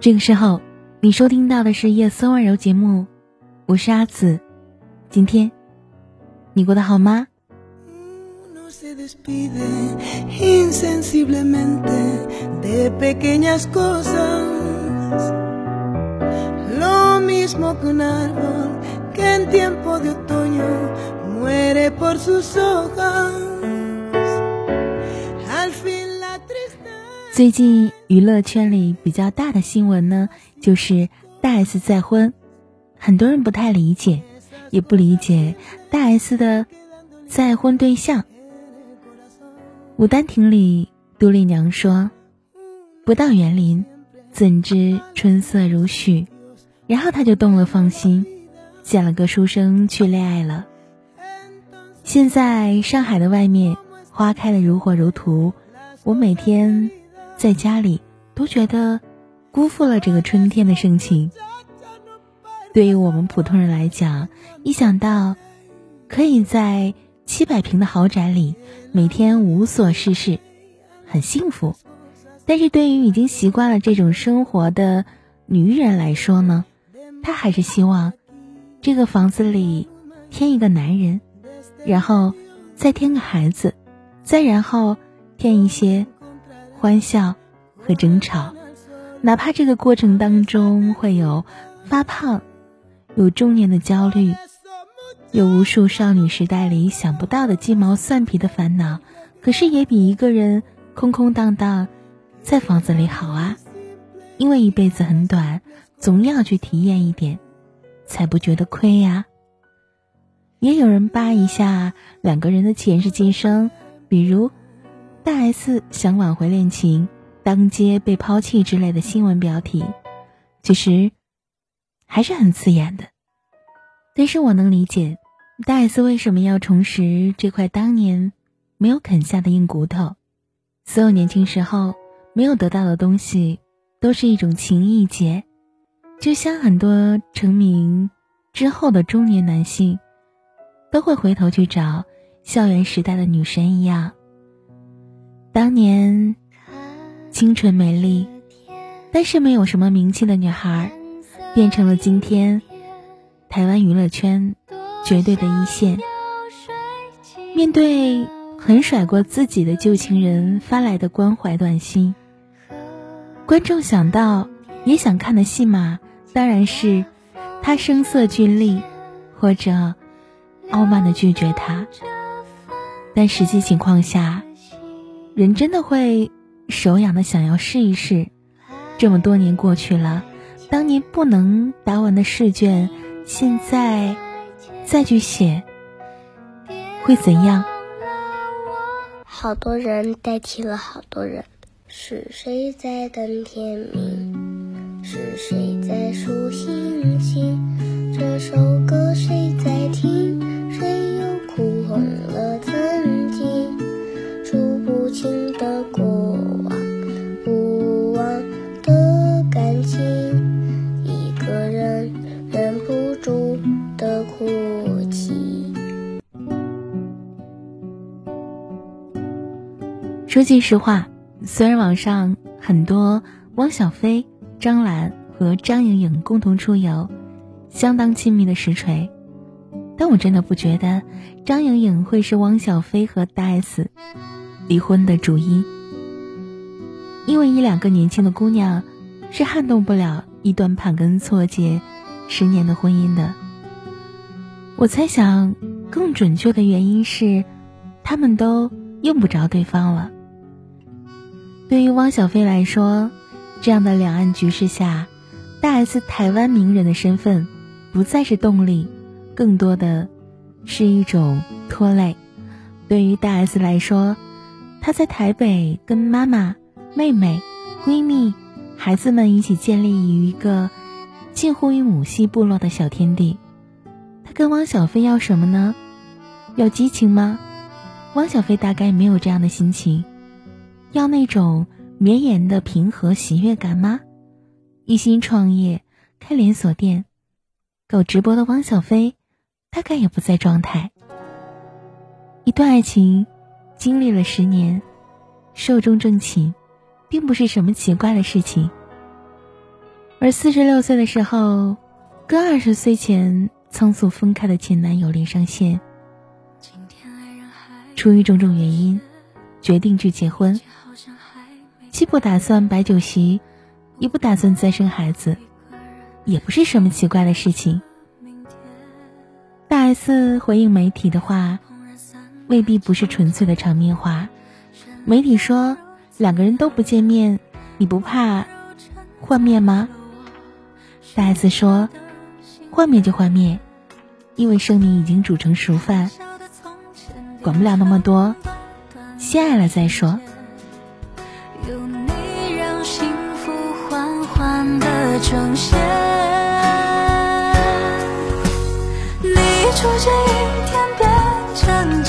这个时候，你收听到的是夜色温柔节目，我是阿紫。今天你过得好吗？最近娱乐圈里比较大的新闻呢，就是大 S 再婚，很多人不太理解，也不理解大 S 的再婚对象。《牡丹亭》里杜丽娘说：“不到园林，怎知春色如许？”然后他就动了芳心，捡了个书生去恋爱了。现在上海的外面花开的如火如荼，我每天。在家里都觉得辜负了这个春天的盛情。对于我们普通人来讲，一想到可以在七百平的豪宅里每天无所事事，很幸福。但是对于已经习惯了这种生活的女人来说呢，她还是希望这个房子里添一个男人，然后再添个孩子，再然后添一些。欢笑和争吵，哪怕这个过程当中会有发胖，有中年的焦虑，有无数少女时代里想不到的鸡毛蒜皮的烦恼，可是也比一个人空空荡荡在房子里好啊！因为一辈子很短，总要去体验一点，才不觉得亏呀。也有人扒一下两个人的前世今生，比如。大 S 想挽回恋情，当街被抛弃之类的新闻标题，其实还是很刺眼的。但是我能理解大 S 为什么要重拾这块当年没有啃下的硬骨头。所有年轻时候没有得到的东西，都是一种情意结。就像很多成名之后的中年男性，都会回头去找校园时代的女神一样。当年清纯美丽，但是没有什么名气的女孩，变成了今天台湾娱乐圈绝对的一线。面对很甩过自己的旧情人发来的关怀短信，观众想到也想看的戏码，当然是他声色俱厉，或者傲慢的拒绝他。但实际情况下。人真的会手痒的想要试一试，这么多年过去了，当年不能答完的试卷，现在再去写，会怎样？好多人代替了好多人，是谁在等天明？是谁在数星星？这首歌谁在听？谁又哭红了？的过往，不忘的感情，一个人忍不住的哭泣。说句实话，虽然网上很多汪小菲、张兰和张颖颖共同出游，相当亲密的实锤，但我真的不觉得张颖颖会是汪小菲和大 S。离婚的主因，因为一两个年轻的姑娘是撼动不了一段盘根错节十年的婚姻的。我猜想，更准确的原因是，他们都用不着对方了。对于汪小菲来说，这样的两岸局势下，大 S 台湾名人的身份不再是动力，更多的是一种拖累。对于大 S 来说，她在台北跟妈妈、妹妹、闺蜜、孩子们一起建立于一个近乎于母系部落的小天地。她跟汪小菲要什么呢？要激情吗？汪小菲大概没有这样的心情。要那种绵延的平和喜悦感吗？一心创业开连锁店、搞直播的汪小菲，大概也不在状态。一段爱情。经历了十年，寿终正寝，并不是什么奇怪的事情。而四十六岁的时候，跟二十岁前仓促分开的前男友连上线，出于种种原因，决定去结婚。既不打算摆酒席，也不打算再生孩子，也不是什么奇怪的事情。大 S 回应媒体的话，未必不是纯粹的场面话。媒体说两个人都不见面，你不怕幻灭吗？大 S 说幻灭就幻灭，因为生米已经煮成熟饭，管不了那么多，先爱了再说。呈现，你出现一天变成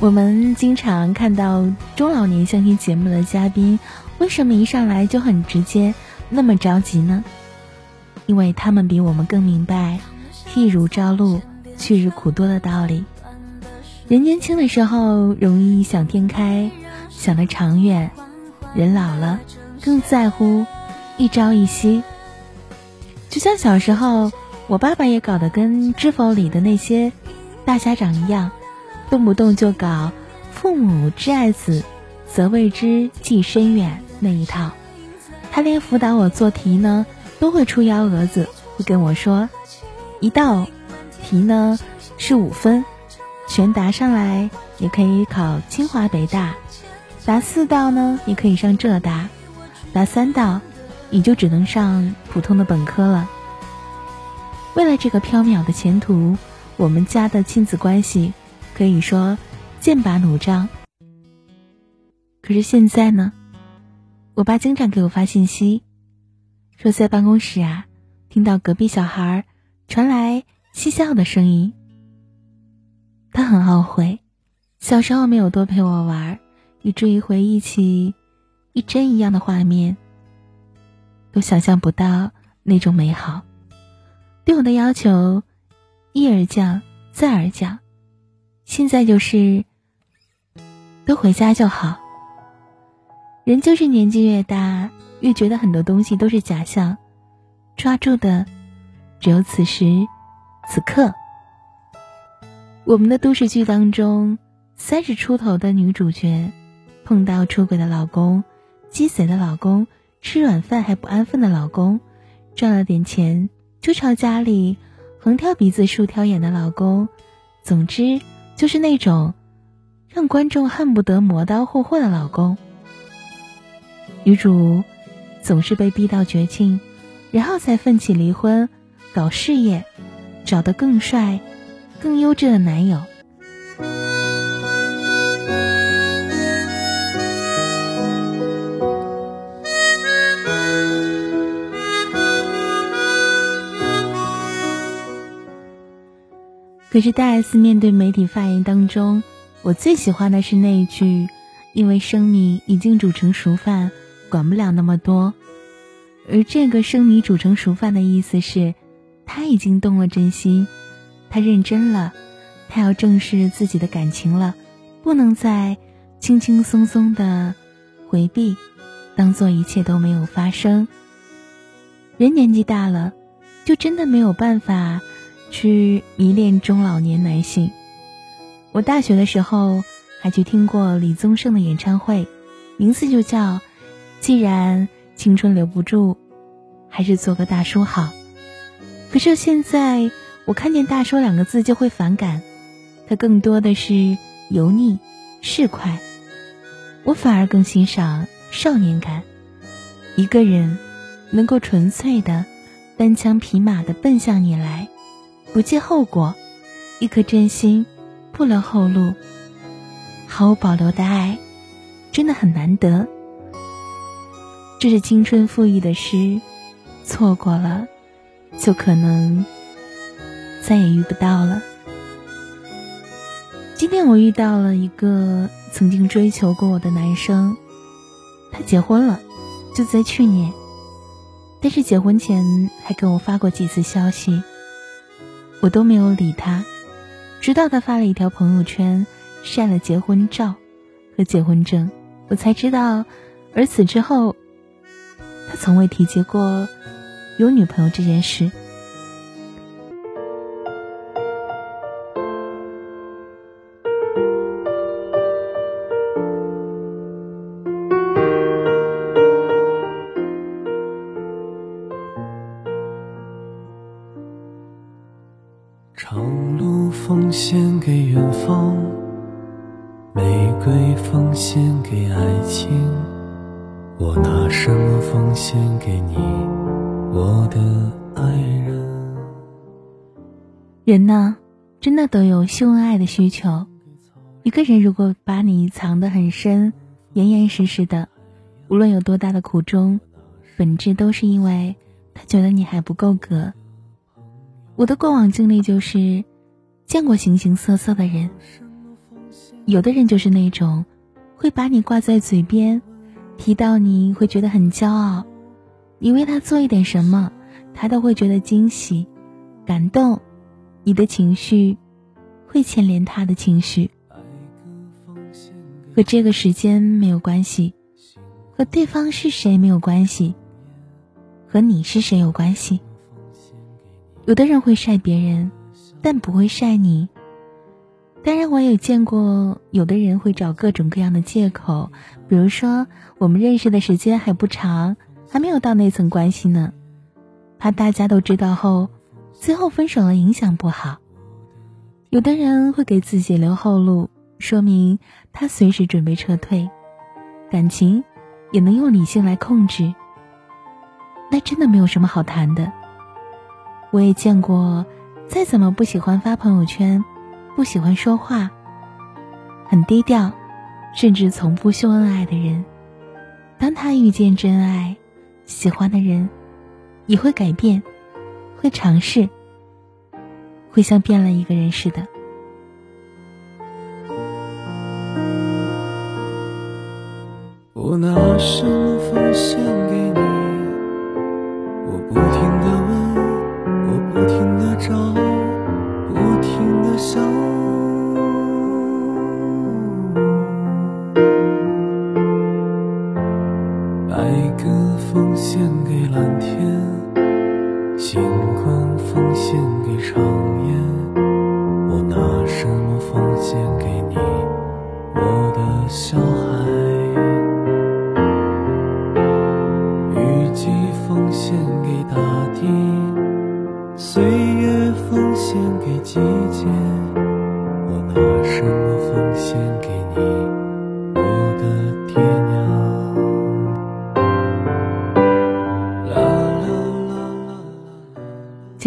我们经常看到中老年相亲节目的嘉宾，为什么一上来就很直接，那么着急呢？因为他们比我们更明白“譬如朝露，去日苦多”的道理。人年轻的时候容易想天开，想得长远；人老了更在乎。一朝一夕，就像小时候，我爸爸也搞得跟《知否》里的那些大家长一样，动不动就搞“父母之爱子，则为之计深远”那一套。他连辅导我做题呢，都会出幺蛾子，会跟我说：“一道题呢是五分，全答上来，你可以考清华北大；答四道呢，你可以上浙大；答三道。”你就只能上普通的本科了。为了这个缥缈的前途，我们家的亲子关系可以说剑拔弩张。可是现在呢，我爸经常给我发信息，说在办公室啊，听到隔壁小孩传来嬉笑的声音。他很懊悔，小时候没有多陪我玩，以至于回忆起一帧一样的画面。都想象不到那种美好，对我的要求一而降再而降，现在就是都回家就好。人就是年纪越大，越觉得很多东西都是假象，抓住的只有此时此刻。我们的都市剧当中，三十出头的女主角碰到出轨的老公、鸡贼的老公。吃软饭还不安分的老公，赚了点钱就朝家里横挑鼻子竖挑眼的老公，总之就是那种让观众恨不得磨刀霍霍的老公。女主总是被逼到绝境，然后才奋起离婚，搞事业，找得更帅、更优质的男友。可是大 S 面对媒体发言当中，我最喜欢的是那一句：“因为生米已经煮成熟饭，管不了那么多。”而这个“生米煮成熟饭”的意思是，他已经动了真心，他认真了，他要正视自己的感情了，不能再轻轻松松的回避，当做一切都没有发生。人年纪大了，就真的没有办法。去迷恋中老年男性。我大学的时候还去听过李宗盛的演唱会，名字就叫《既然青春留不住，还是做个大叔好》。可是现在我看见“大叔”两个字就会反感，它更多的是油腻、市侩。我反而更欣赏少年感，一个人能够纯粹的单枪匹马的奔向你来。不计后果，一颗真心，不留后路，毫无保留的爱，真的很难得。这是青春赋予的诗，错过了，就可能再也遇不到了。今天我遇到了一个曾经追求过我的男生，他结婚了，就在去年。但是结婚前还给我发过几次消息，我都没有理他，直到他发了一条朋友圈，晒了结婚照和结婚证，我才知道。而此之后，他从未提及过有女朋友这件事。人呢，真的都有秀恩爱的需求。一个人如果把你藏得很深，严严实实的，无论有多大的苦衷，本质都是因为他觉得你还不够格。我的过往经历就是见过形形色色的人，有的人就是那种会把你挂在嘴边，提到你会觉得很骄傲，你为他做一点什么，他都会觉得惊喜、感动，你的情绪会牵连他的情绪，和这个时间没有关系，和对方是谁没有关系，和你是谁有关系。有的人会晒别人，但不会晒你。当然，我也见过有的人会找各种各样的借口，比如说我们认识的时间还不长，还没有到那层关系呢，怕大家都知道后，最后分手了影响不好。有的人会给自己留后路，说明他随时准备撤退，感情也能用理性来控制，那真的没有什么好谈的。我也见过，再怎么不喜欢发朋友圈，不喜欢说话，很低调，甚至从不秀恩爱的人，当他遇见真爱，喜欢的人，也会改变，会尝试，会像变了一个人似的。我拿什么奉献给你？我不停的问。我不停的找，不停的想，白鸽奉献给蓝天，星光奉献给长夜。我拿什么奉献给你，我的小孩？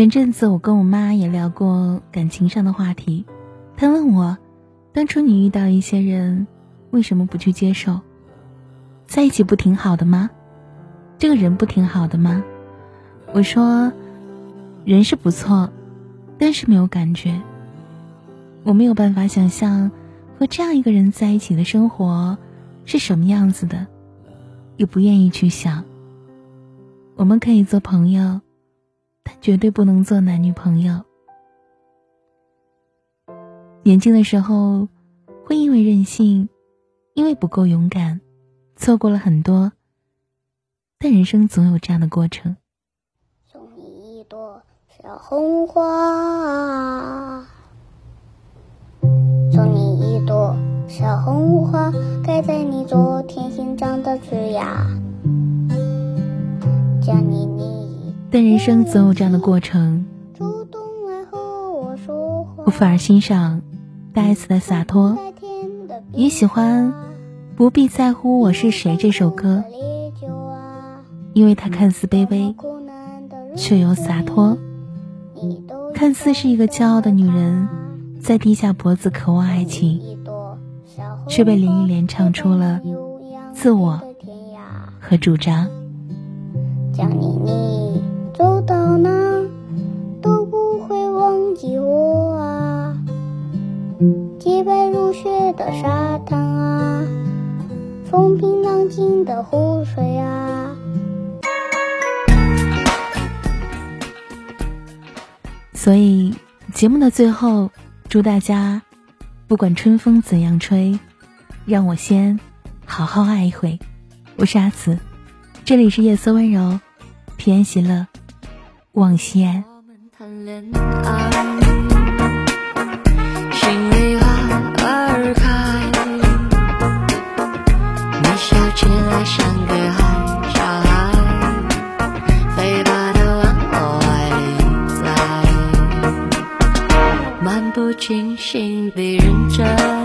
前阵子我跟我妈也聊过感情上的话题，她问我，当初你遇到一些人，为什么不去接受？在一起不挺好的吗？这个人不挺好的吗？我说。人是不错，但是没有感觉。我没有办法想象和这样一个人在一起的生活是什么样子的，也不愿意去想。我们可以做朋友，但绝对不能做男女朋友。年轻的时候，会因为任性，因为不够勇敢，错过了很多。但人生总有这样的过程。送你一朵小红花，送你一朵小红花，开在你昨天新长的枝芽。将你。但人生总有这样的过程。我反而欣赏大 S 的洒脱，也喜欢《不必在乎我是谁》这首歌，因为它看似卑微，却有洒脱。看似是一个骄傲的女人，在低下脖子渴望爱情，却被林忆莲唱出了自我和主张。将你走到哪都不会忘记我啊，洁白如雪的沙滩啊，风平浪静的湖水啊。所以节目的最后，祝大家不管春风怎样吹，让我先好好爱一回。我是阿紫，这里是夜色温柔，平安喜乐。望仙。我们谈恋爱心里花儿开。你笑起来像个小孩漫不经心地认真